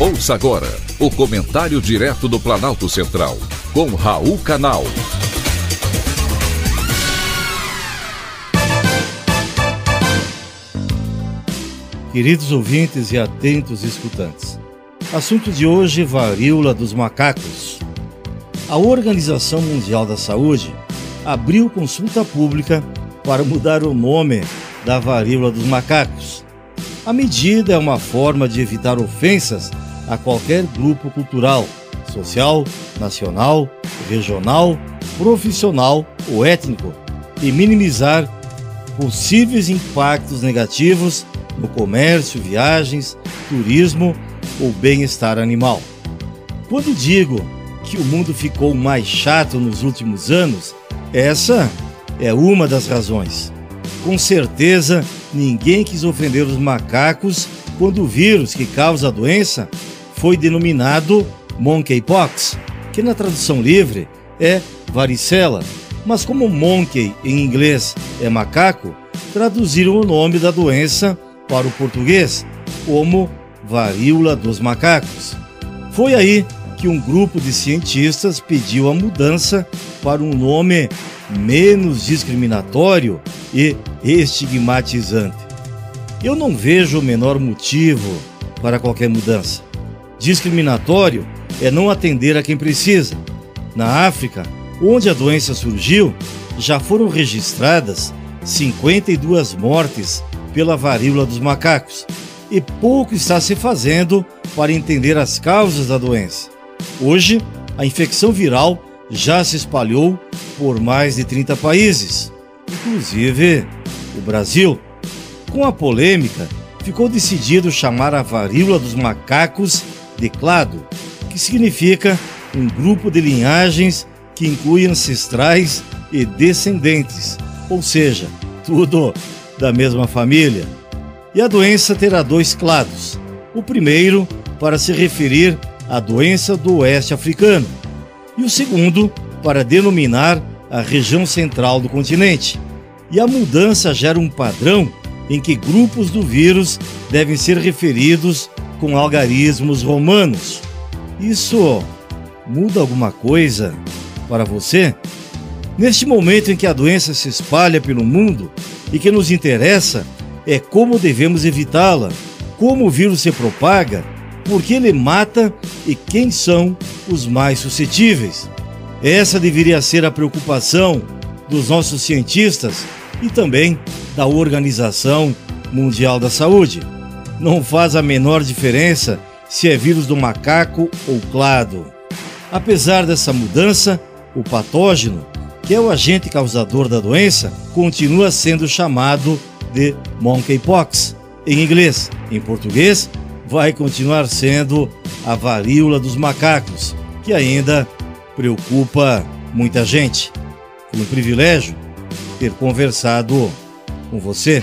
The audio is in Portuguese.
Ouça agora o comentário direto do Planalto Central, com Raul Canal. Queridos ouvintes e atentos escutantes, assunto de hoje: varíola dos macacos. A Organização Mundial da Saúde abriu consulta pública para mudar o nome da varíola dos macacos. A medida é uma forma de evitar ofensas a qualquer grupo cultural, social, nacional, regional, profissional ou étnico e minimizar possíveis impactos negativos no comércio, viagens, turismo ou bem-estar animal. Quando digo que o mundo ficou mais chato nos últimos anos, essa é uma das razões. Com certeza, ninguém quis ofender os macacos quando o vírus que causa a doença foi denominado monkeypox, que na tradução livre é varicela, mas como monkey em inglês é macaco, traduziram o nome da doença para o português como varíola dos macacos. Foi aí que um grupo de cientistas pediu a mudança para um nome menos discriminatório e estigmatizante. Eu não vejo o menor motivo para qualquer mudança. Discriminatório é não atender a quem precisa. Na África, onde a doença surgiu, já foram registradas 52 mortes pela varíola dos macacos e pouco está se fazendo para entender as causas da doença. Hoje, a infecção viral já se espalhou por mais de 30 países, inclusive o Brasil. Com a polêmica, ficou decidido chamar a varíola dos macacos de clado, que significa um grupo de linhagens que inclui ancestrais e descendentes, ou seja, tudo da mesma família. E a doença terá dois clados. O primeiro para se referir à doença do oeste africano, e o segundo para denominar a região central do continente. E a mudança gera um padrão em que grupos do vírus devem ser referidos com algarismos romanos. Isso muda alguma coisa para você? Neste momento em que a doença se espalha pelo mundo e que nos interessa é como devemos evitá-la, como o vírus se propaga, por que ele mata e quem são os mais suscetíveis. Essa deveria ser a preocupação dos nossos cientistas e também da Organização Mundial da Saúde. Não faz a menor diferença se é vírus do macaco ou clado. Apesar dessa mudança, o patógeno, que é o agente causador da doença, continua sendo chamado de monkeypox em inglês. Em português, vai continuar sendo a varíola dos macacos, que ainda preocupa muita gente. Foi um privilégio ter conversado com você.